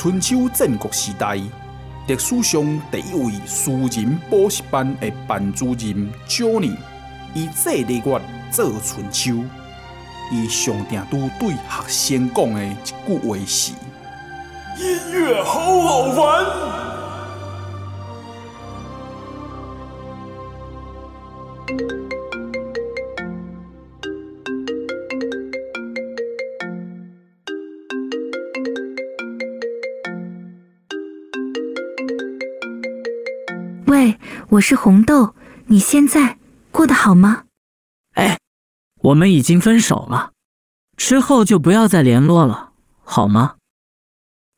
春秋战国时代，历史上第一位私人补习班的班主任 Johnny，以这个月做春秋，伊上定都对学生讲的一句话是：音乐好好玩。我是红豆，你现在过得好吗？哎，我们已经分手了，之后就不要再联络了，好吗？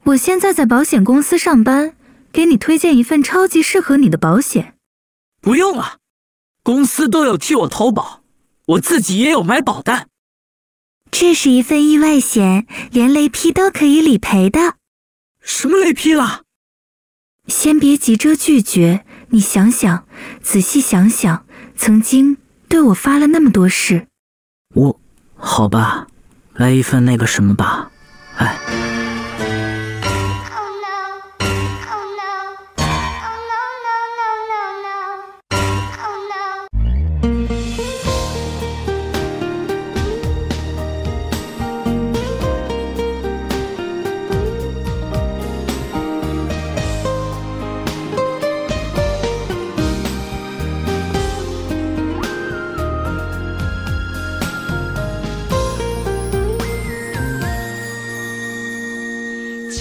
我现在在保险公司上班，给你推荐一份超级适合你的保险。不用了，公司都有替我投保，我自己也有买保单。这是一份意外险，连雷劈都可以理赔的。什么雷劈了？先别急着拒绝。你想想，仔细想想，曾经对我发了那么多誓。我，好吧，来一份那个什么吧，哎。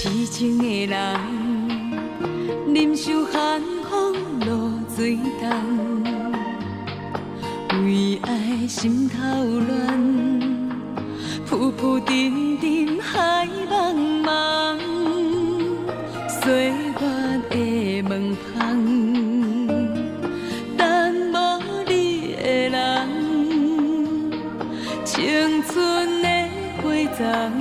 痴情的人，忍受寒风露水重，为爱心头乱，浮浮沉沉海茫茫，岁月的门旁等无你的人，青春的花丛。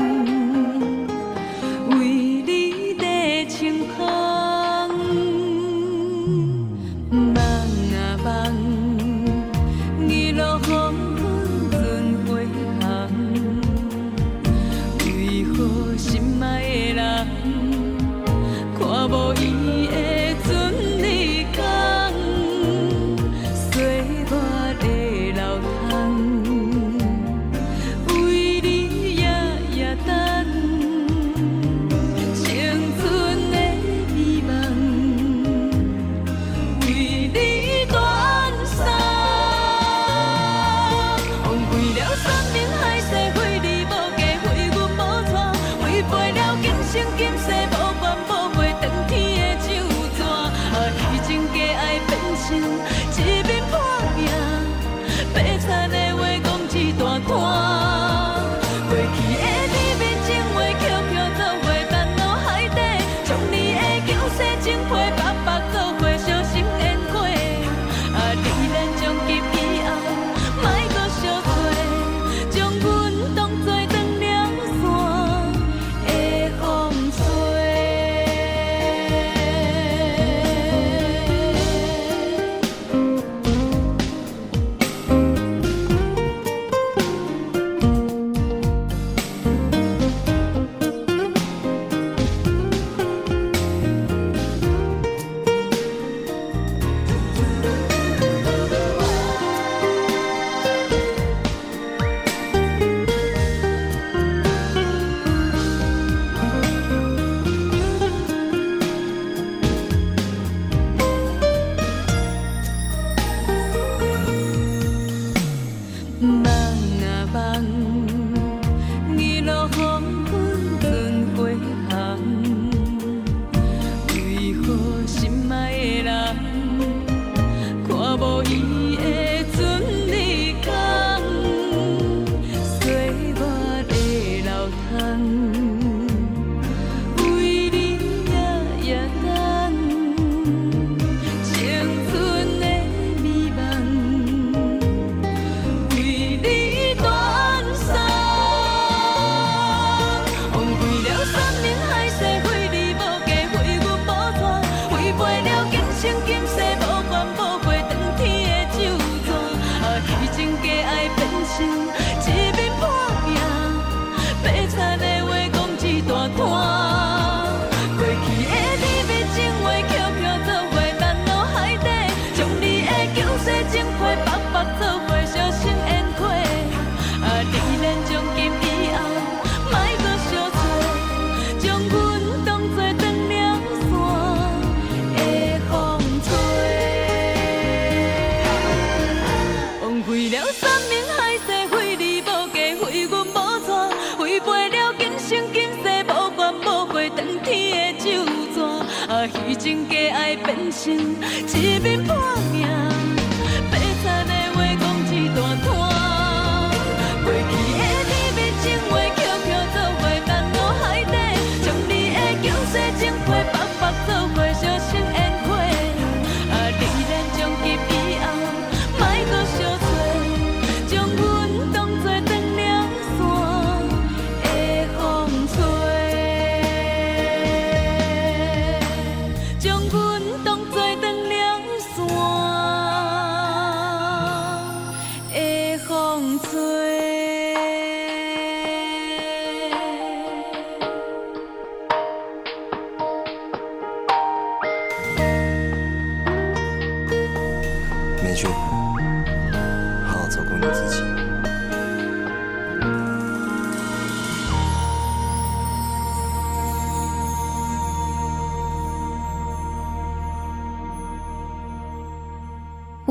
变成一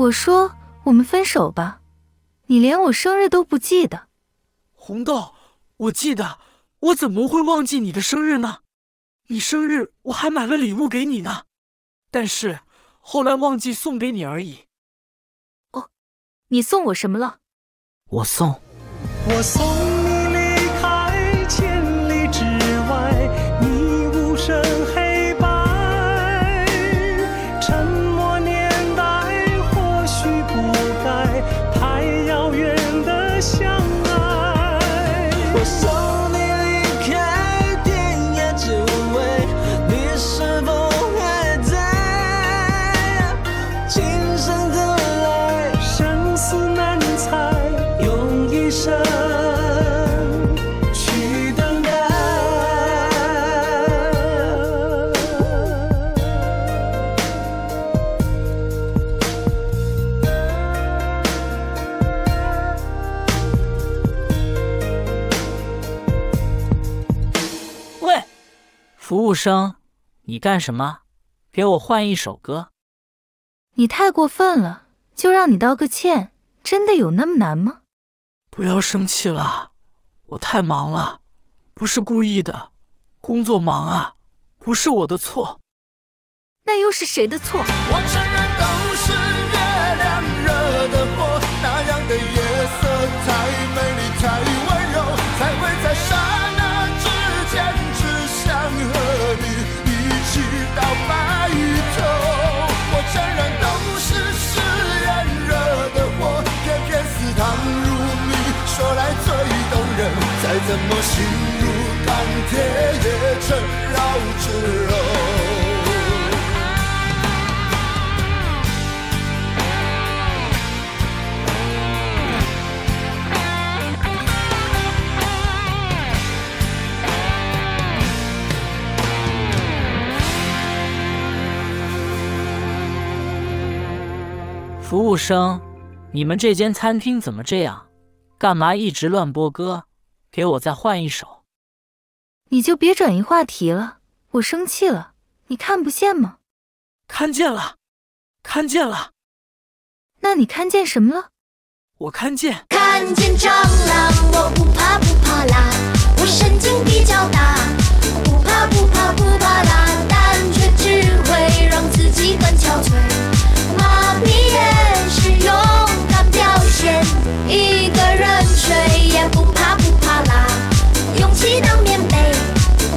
我说我们分手吧，你连我生日都不记得。红豆，我记得，我怎么会忘记你的生日呢？你生日我还买了礼物给你呢，但是后来忘记送给你而已。哦你送我什么了？我送，我送想服务生，你干什么？给我换一首歌。你太过分了，就让你道个歉，真的有那么难吗？不要生气了，我太忙了，不是故意的，工作忙啊，不是我的错。那又是谁的错？我承认都是月亮惹的祸，怎么心如钢铁也成绕指柔。服务生，你们这间餐厅怎么这样？干嘛一直乱播歌？给我再换一首。你就别转移话题了，我生气了，你看不见吗？看见了，看见了。那你看见什么了？我看见。看见蟑螂，我不怕不怕啦，我神经比较大，不怕不怕不怕啦，但却只会让自己更憔悴。妈咪也是勇敢表现，一个人睡也不怕勇气当棉被，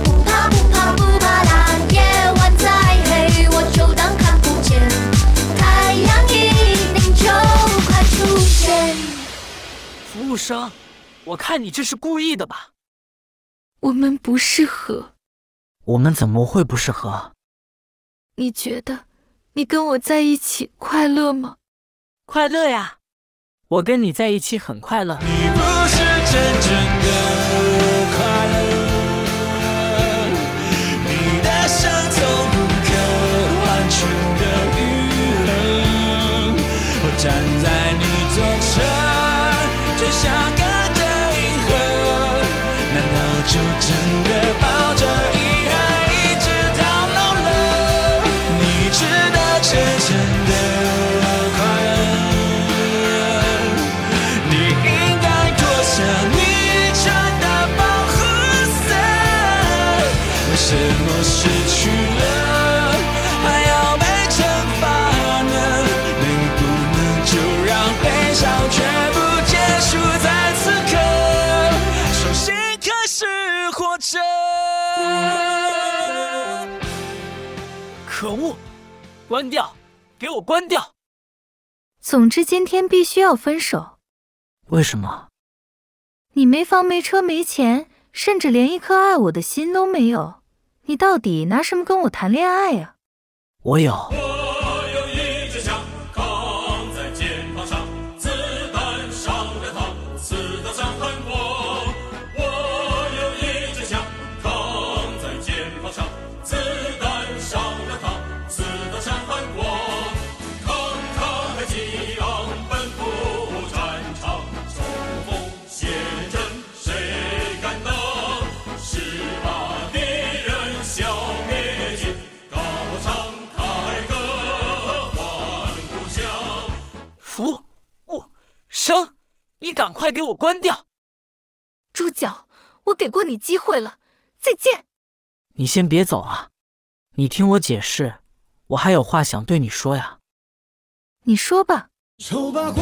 不怕不怕不怕啦，夜晚再黑我就当看不见，太阳一定就快出现。服务生，我看你这是故意的吧？我们不适合。我们怎么会不适合？你觉得你跟我在一起快乐吗？快乐呀，我跟你在一起很快乐。你不是真正站在你左侧，就像隔着银河，难道就真的抱着遗憾一直到老了？你值得真正的快乐。你应该脱下你穿的保护色，为什么失去关掉，给我关掉！总之今天必须要分手。为什么？你没房没车没钱，甚至连一颗爱我的心都没有，你到底拿什么跟我谈恋爱呀？我有。生，你赶快给我关掉！猪脚，我给过你机会了，再见。你先别走啊，你听我解释，我还有话想对你说呀。你说吧。丑八怪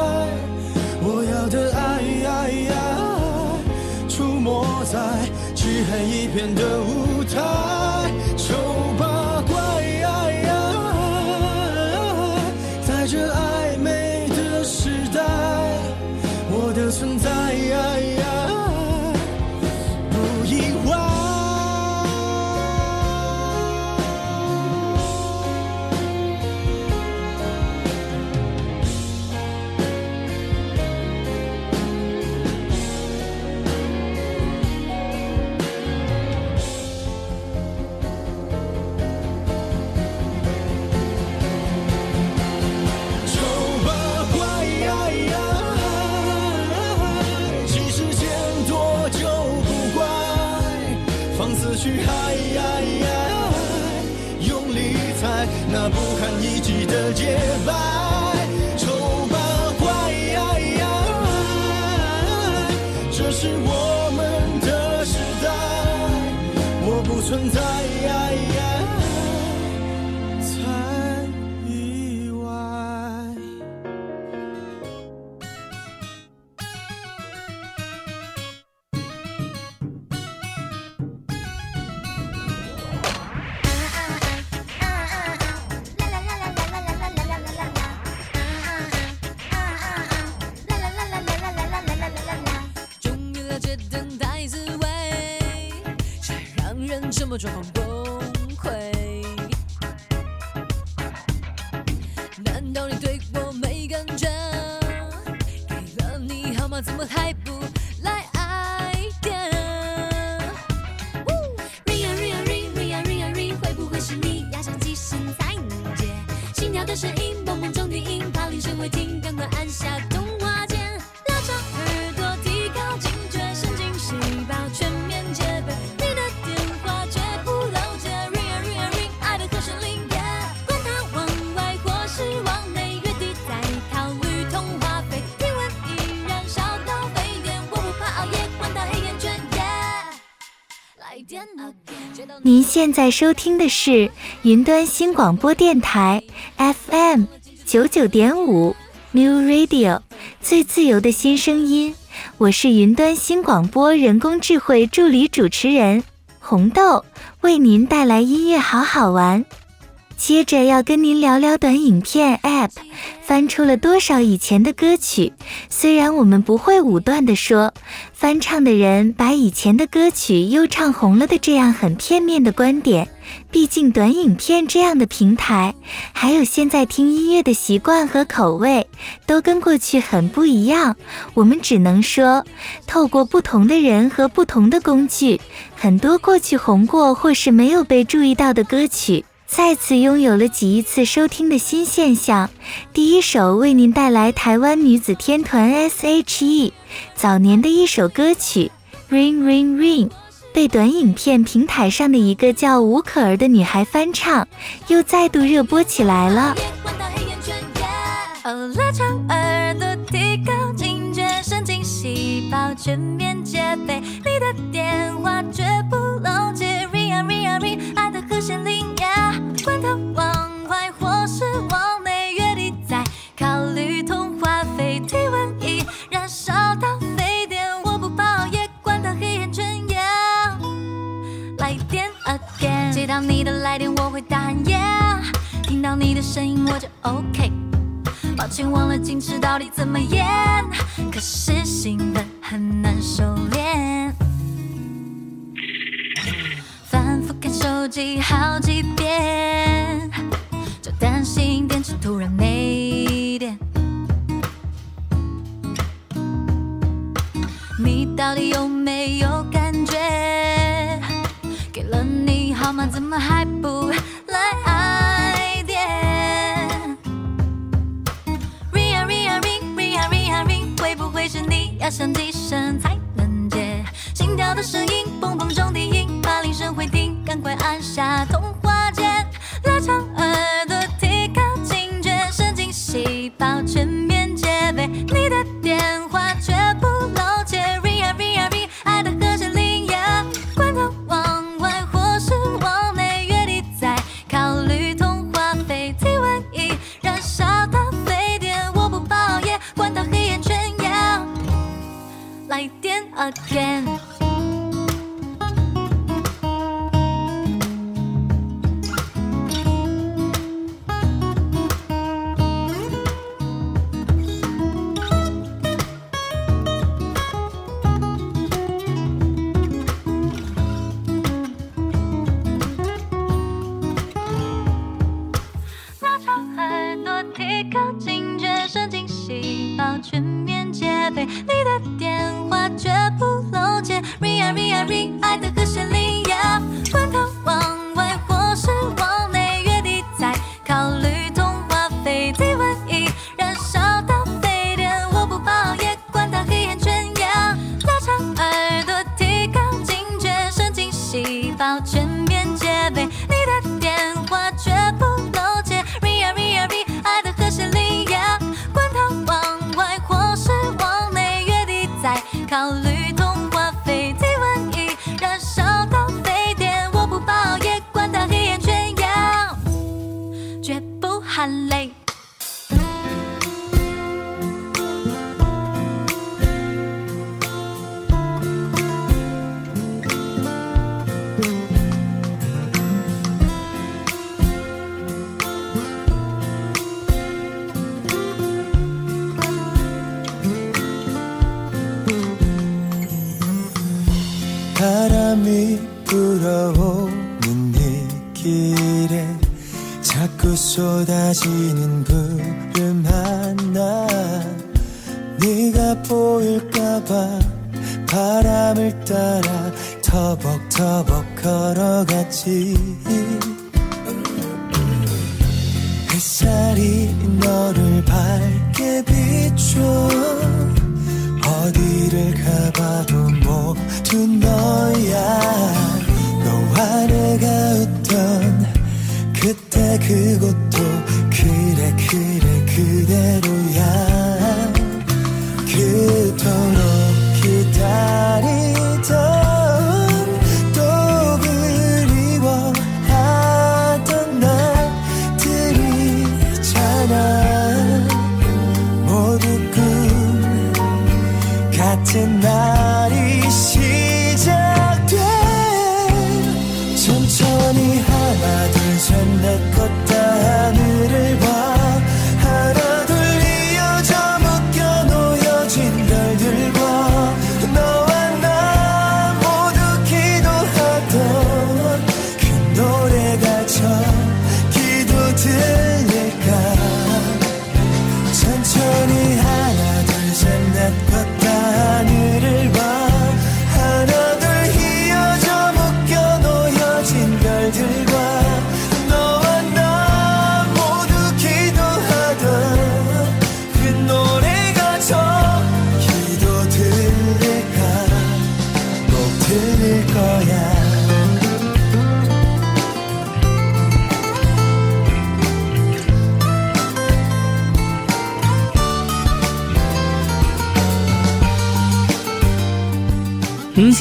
片的舞现在收听的是云端新广播电台 FM。九九点五 New Radio 最自由的新声音。我是云端新广播人工智慧助理主持人红豆，为您带来音乐好好玩。接着要跟您聊聊短影片 App 翻出了多少以前的歌曲。虽然我们不会武断地说翻唱的人把以前的歌曲又唱红了的这样很片面的观点，毕竟短影片这样的平台，还有现在听音乐的习惯和口味都跟过去很不一样。我们只能说，透过不同的人和不同的工具，很多过去红过或是没有被注意到的歌曲。再次拥有了几亿次收听的新现象。第一首为您带来台湾女子天团 S.H.E 早年的一首歌曲《Ring Ring Ring》，被短影片平台上的一个叫吴可儿的女孩翻唱，又再度热播起来了。细胞全面戒备，你的电话绝不漏接，Ring 啊 Ring 啊 Ring，爱的和弦铃。管它往外或是往内，月底再考虑通话费。体温已燃烧到沸点，我不跑也管它黑眼圈痒。来电 again，接到你的来电我会大喊 yeah，听到你的声音我就 OK。抱歉忘了矜持到底怎么演，可是兴奋很难收敛。反复看手机好几遍，就担心电池突然没电。你到底有没有感觉？给了你号码，怎么还不来会不会是你要响几声才能接？心跳的声音，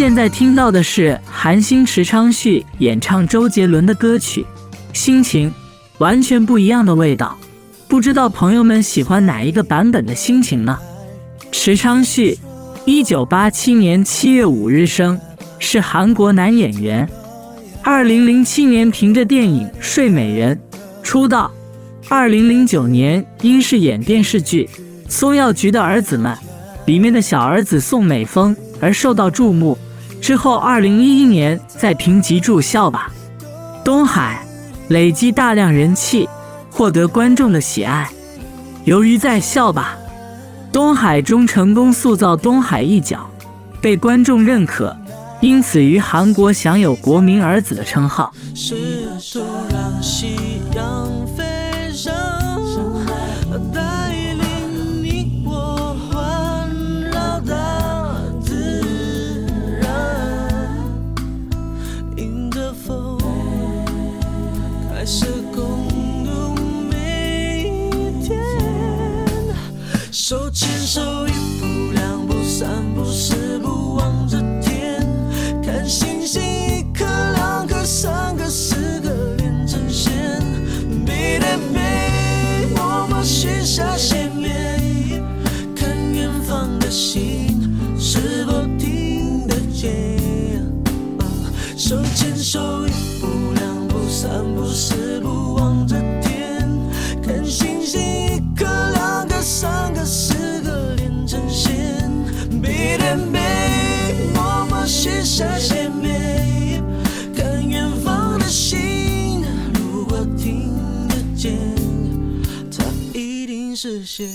现在听到的是韩星池昌旭演唱周杰伦的歌曲《心情》，完全不一样的味道。不知道朋友们喜欢哪一个版本的心情呢？池昌旭，一九八七年七月五日生，是韩国男演员。二零零七年凭着电影《睡美人》出道，二零零九年因饰演电视剧《松药局的儿子们》里面的小儿子宋美峰而受到注目。之后，二零一一年再评级住《校吧，东海》累积大量人气，获得观众的喜爱。由于在《校吧，东海》中成功塑造东海一角，被观众认可。因此，于韩国享有“国民儿子”的称号。三步四步望着天，看星星，一颗两颗三颗四个连成线，背对背。许下心愿，看远方的星，如果听得见，它一定实现。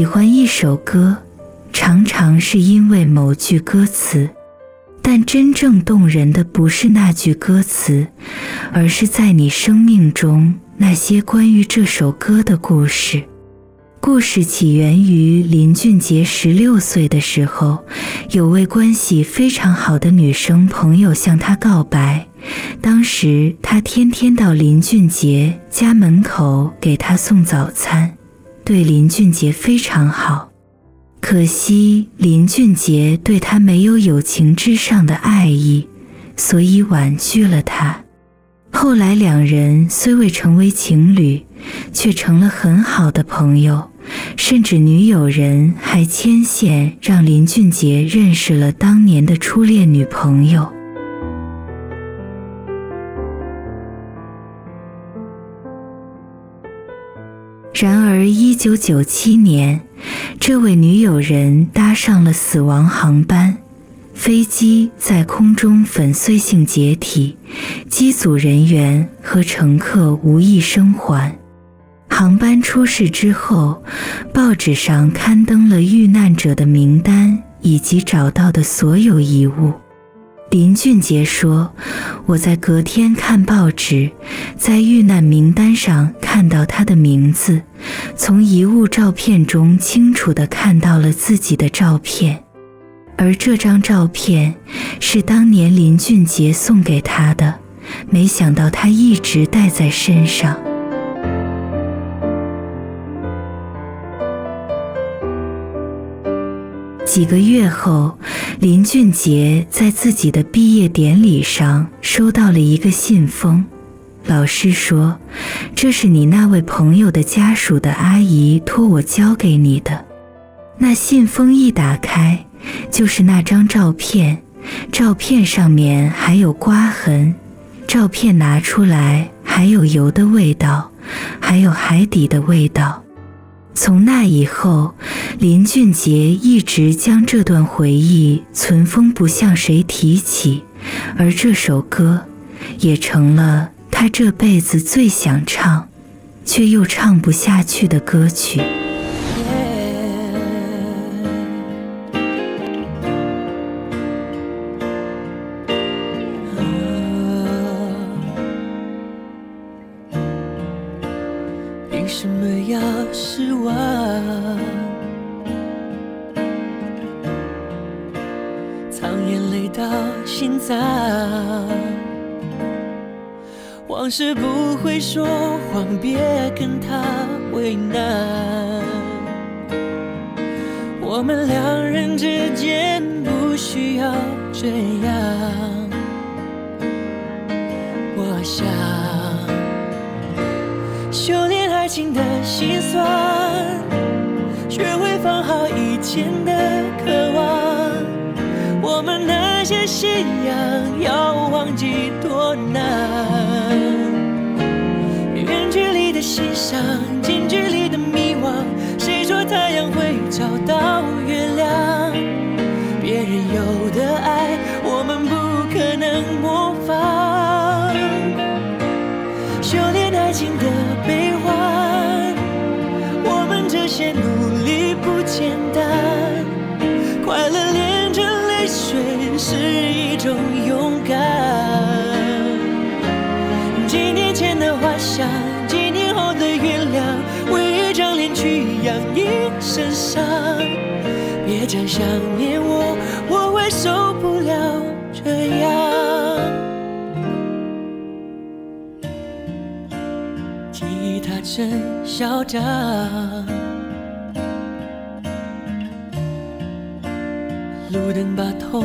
喜欢一首歌，常常是因为某句歌词，但真正动人的不是那句歌词，而是在你生命中那些关于这首歌的故事。故事起源于林俊杰十六岁的时候，有位关系非常好的女生朋友向他告白，当时他天天到林俊杰家门口给他送早餐。对林俊杰非常好，可惜林俊杰对他没有友情之上的爱意，所以婉拒了他。后来两人虽未成为情侣，却成了很好的朋友，甚至女友人还牵线让林俊杰认识了当年的初恋女朋友。然而，一九九七年，这位女友人搭上了死亡航班，飞机在空中粉碎性解体，机组人员和乘客无一生还。航班出事之后，报纸上刊登了遇难者的名单以及找到的所有遗物。林俊杰说：“我在隔天看报纸，在遇难名单上看到他的名字，从遗物照片中清楚地看到了自己的照片，而这张照片是当年林俊杰送给他的，没想到他一直带在身上。”几个月后，林俊杰在自己的毕业典礼上收到了一个信封。老师说：“这是你那位朋友的家属的阿姨托我交给你的。”那信封一打开，就是那张照片，照片上面还有刮痕，照片拿出来还有油的味道，还有海底的味道。从那以后，林俊杰一直将这段回忆存封，不向谁提起，而这首歌也成了他这辈子最想唱，却又唱不下去的歌曲。往事不会说谎，别跟他为难。我们两人之间不需要这样。我想修炼爱情的心酸，学会放好以前的渴望。我们那些信仰要忘记多难。远距离的欣赏近距离的迷惘，谁说太阳会找到月亮？别人有的爱，种勇敢。几年前的花香，几年后的月亮，为一张脸去养一身伤。别再想念我，我会受不了这样。吉他真嚣张。路灯把痛。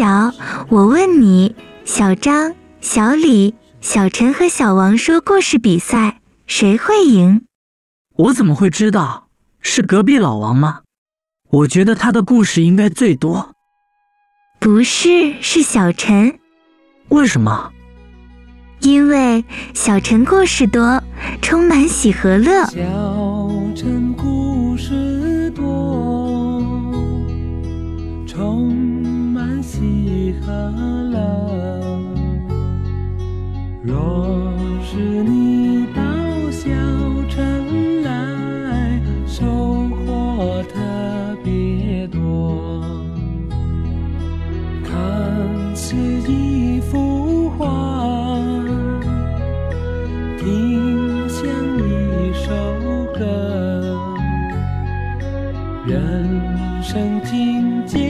猪脚，我问你，小张、小李、小陈和小王说故事比赛，谁会赢？我怎么会知道？是隔壁老王吗？我觉得他的故事应该最多。不是，是小陈。为什么？因为小陈故事多，充满喜和乐。小陈故事多，充乐乐若是你到小城来收获特别多看似一幅画听像一首歌人生境界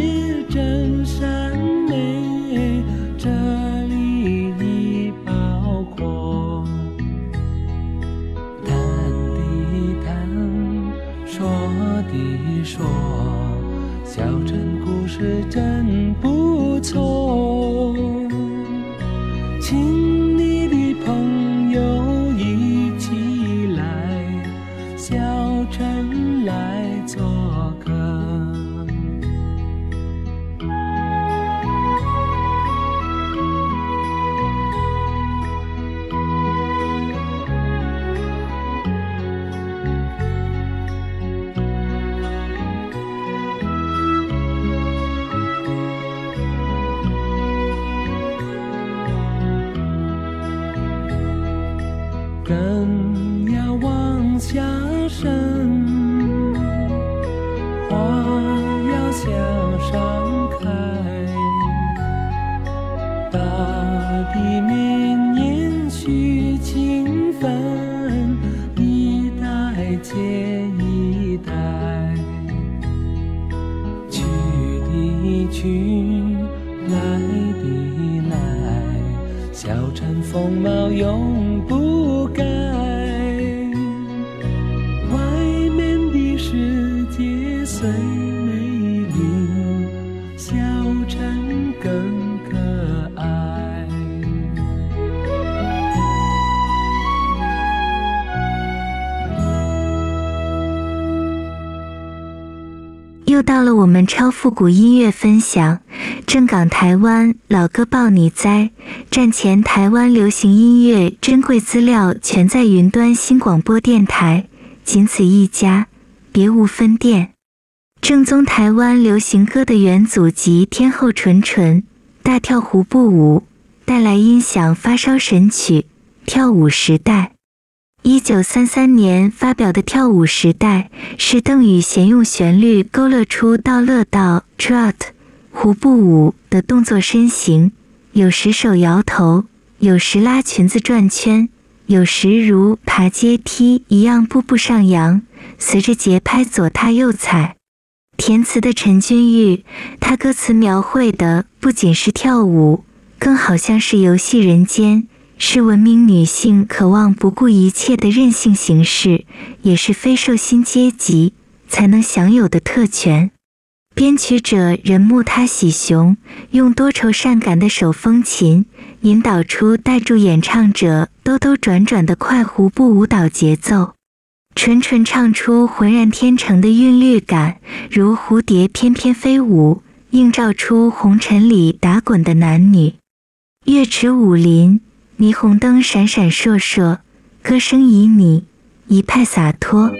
又到了我们超复古音乐分享，正港台湾老歌报你栽，战前台湾流行音乐珍贵资料全在云端新广播电台，仅此一家，别无分店。正宗台湾流行歌的元祖级天后纯纯，大跳胡步舞，带来音响发烧神曲《跳舞时代》。一九三三年发表的《跳舞时代》是邓雨贤用旋律勾勒出道乐道 （trot） 胡步舞的动作身形，有时手摇头，有时拉裙子转圈，有时如爬阶梯一样步步上扬，随着节拍左踏右踩。填词的陈君玉，他歌词描绘的不仅是跳舞，更好像是游戏人间。是文明女性渴望不顾一切的任性形式，也是非受薪阶级才能享有的特权。编曲者人木他喜雄用多愁善感的手风琴，引导出带住演唱者兜兜转转的快胡步舞蹈节奏，纯纯唱出浑然天成的韵律感，如蝴蝶翩翩飞舞，映照出红尘里打滚的男女。乐池武林。霓虹灯闪闪烁烁，歌声旖旎，一派洒脱。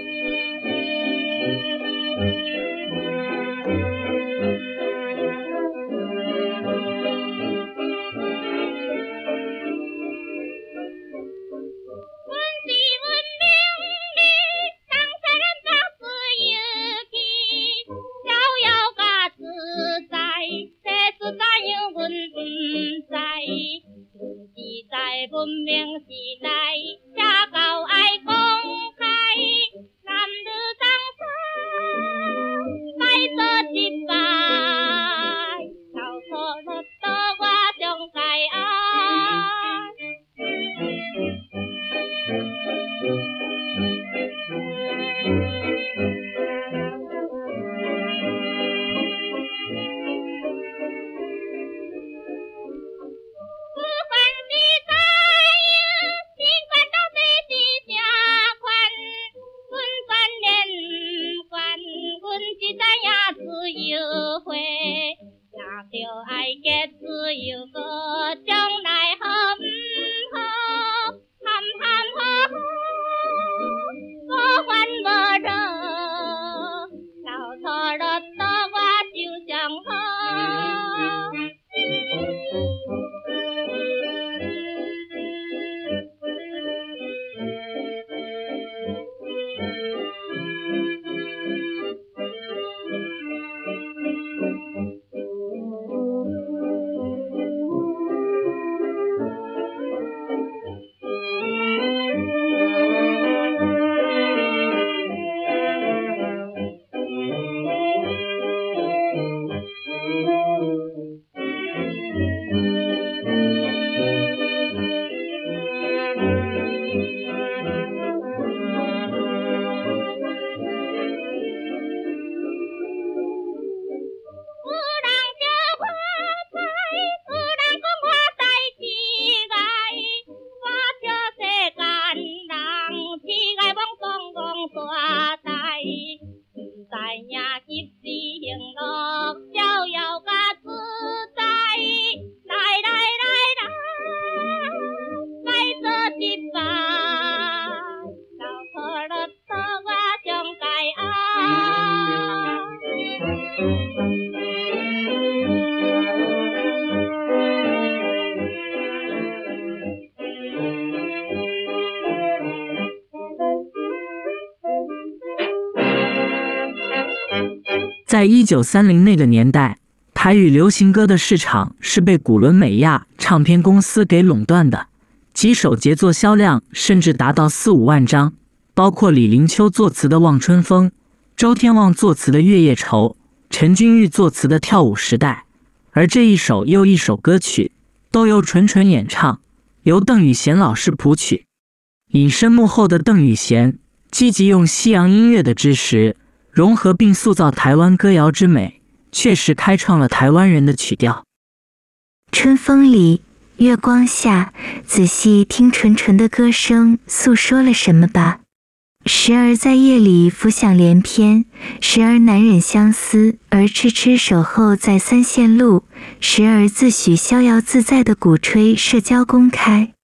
在一九三零那个年代，台语流行歌的市场是被古伦美亚唱片公司给垄断的，几首杰作销量甚至达到四五万张，包括李林秋作词的《望春风》，周天旺作词的《月夜愁》，陈君玉作词的《跳舞时代》，而这一首又一首歌曲都由纯纯演唱，由邓雨贤老师谱曲。隐身幕后的邓雨贤，积极用西洋音乐的知识。融合并塑造台湾歌谣之美，确实开创了台湾人的曲调。春风里，月光下，仔细听纯纯的歌声，诉说了什么吧？时而在夜里浮想联翩，时而难忍相思而痴痴守候在三线路，时而自诩逍遥自在的鼓吹社交公开。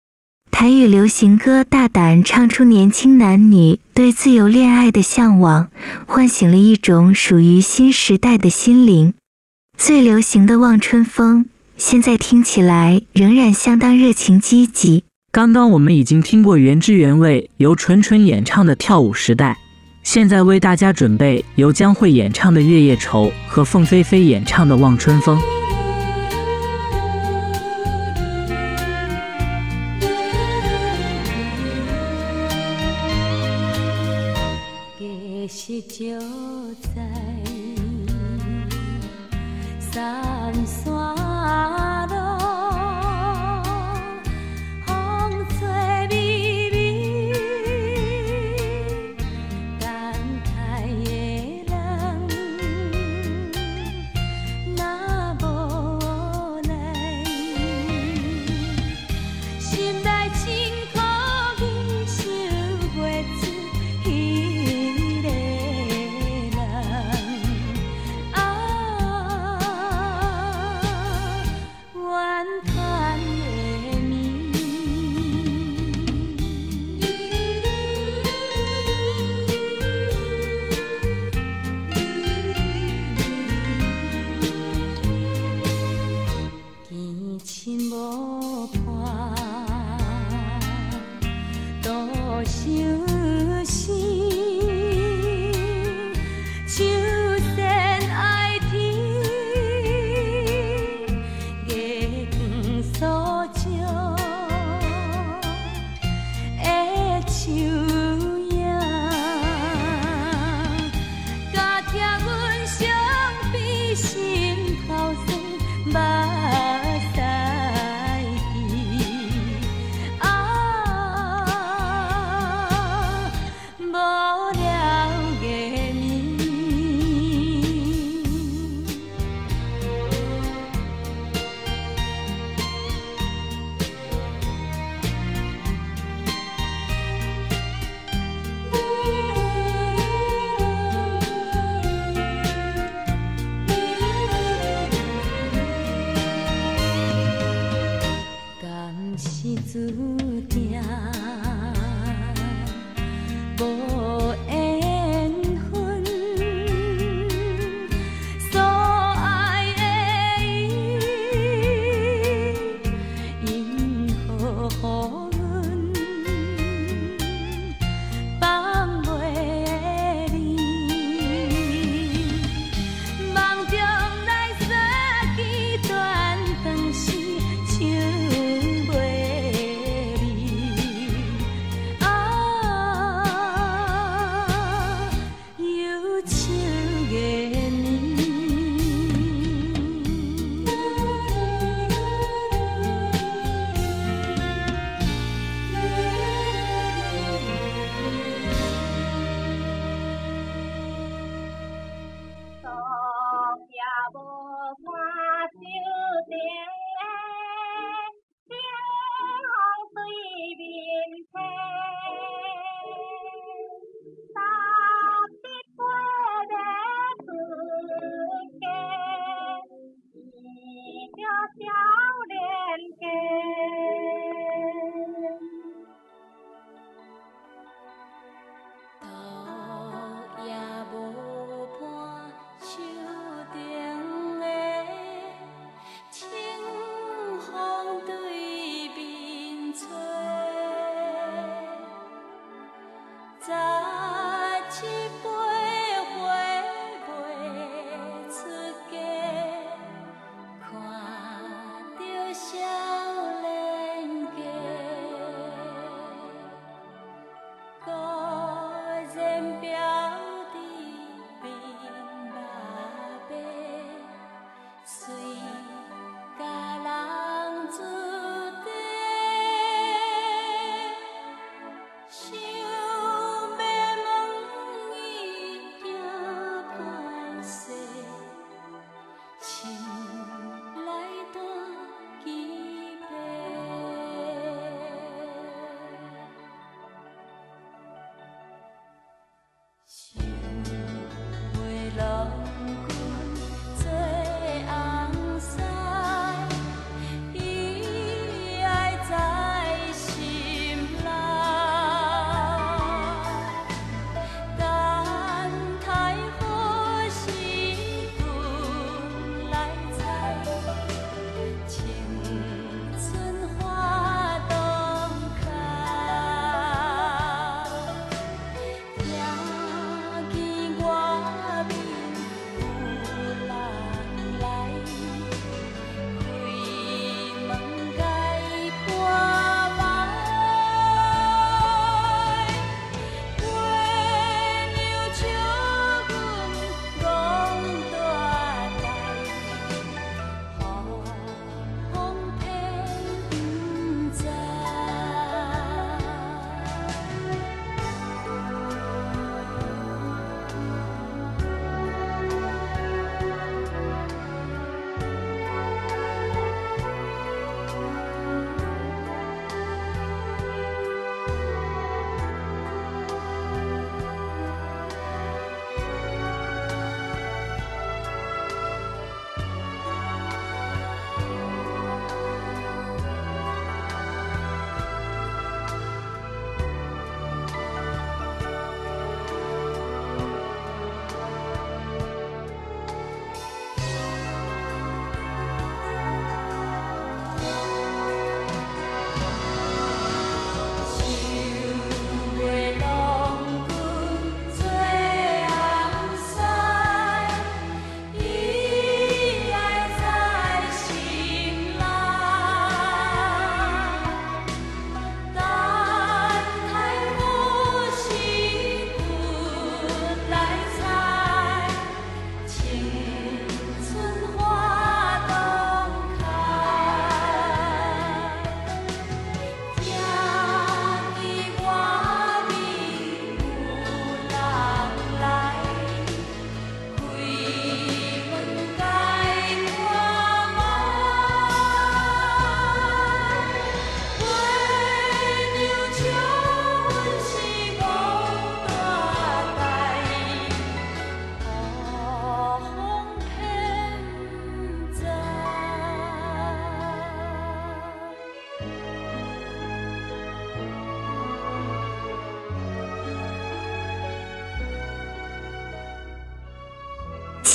台语流行歌大胆唱出年轻男女对自由恋爱的向往，唤醒了一种属于新时代的心灵。最流行的《望春风》，现在听起来仍然相当热情积极。刚刚我们已经听过原汁原味由纯纯演唱的《跳舞时代》，现在为大家准备由江蕙演唱的《月夜愁》和凤飞飞演唱的《望春风》。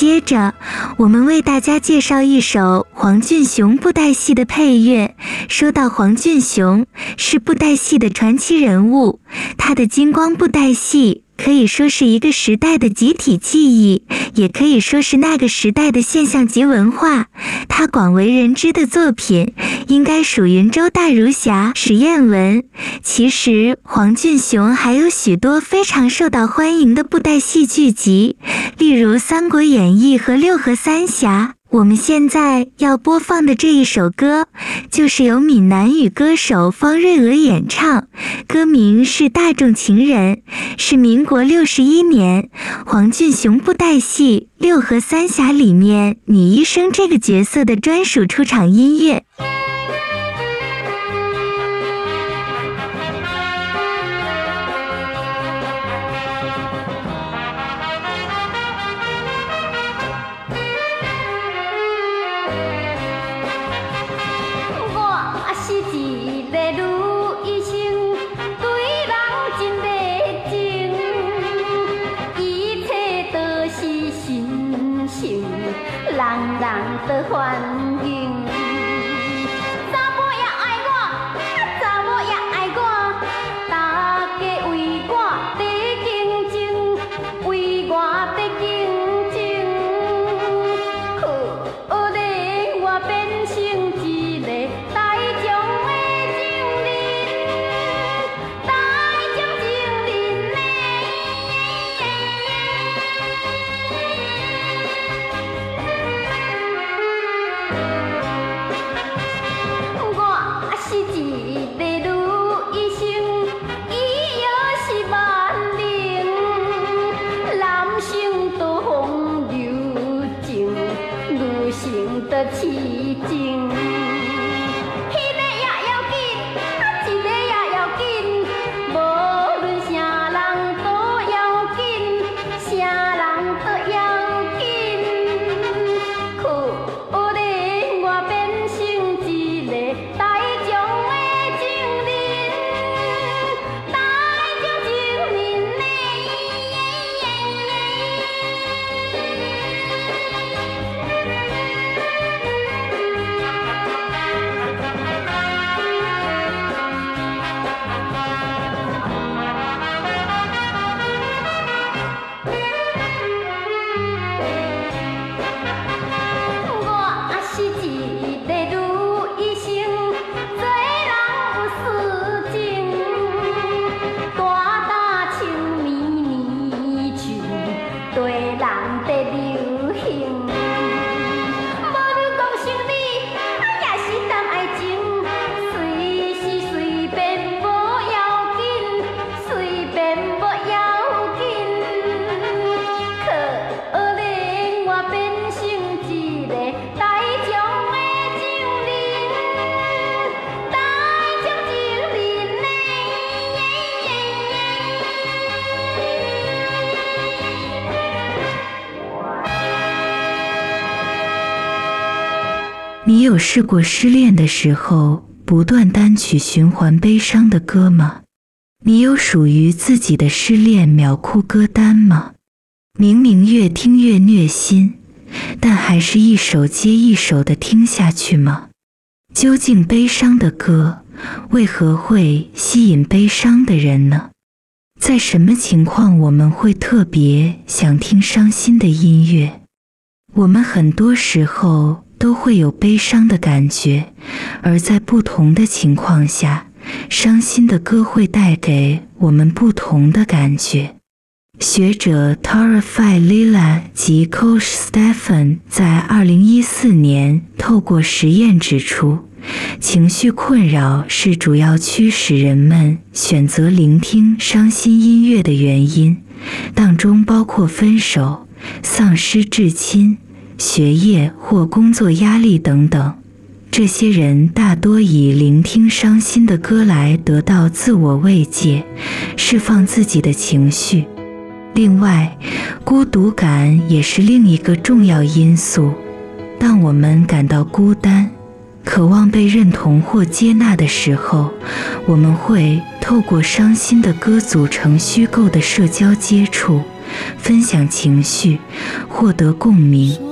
接着，我们为大家介绍一首黄俊雄布袋戏的配乐。说到黄俊雄，是布袋戏的传奇人物，他的金光布袋戏可以说是一个时代的集体记忆，也可以说是那个时代的现象级文化。他广为人知的作品，应该属云州大儒侠史艳文。其实，黄俊雄还有许多非常受到欢迎的布袋戏剧集，例如《三国演义》和《六合三侠》。我们现在要播放的这一首歌，就是由闽南语歌手方瑞娥演唱，歌名是《大众情人》，是民国六十一年黄俊雄布袋戏《六合三峡》里面女医生这个角色的专属出场音乐。款你有试过失恋的时候不断单曲循环悲伤的歌吗？你有属于自己的失恋秒哭歌单吗？明明越听越虐心，但还是一首接一首的听下去吗？究竟悲伤的歌为何会吸引悲伤的人呢？在什么情况我们会特别想听伤心的音乐？我们很多时候都会有悲伤的感觉，而在不同的情况下，伤心的歌会带给我们不同的感觉。学者 Tara Filella 及 Coach Stephen 在二零一四年透过实验指出，情绪困扰是主要驱使人们选择聆听伤心音乐的原因，当中包括分手、丧失至亲、学业或工作压力等等。这些人大多以聆听伤心的歌来得到自我慰藉，释放自己的情绪。另外，孤独感也是另一个重要因素。当我们感到孤单，渴望被认同或接纳的时候，我们会透过伤心的歌组成虚构的社交接触，分享情绪，获得共鸣。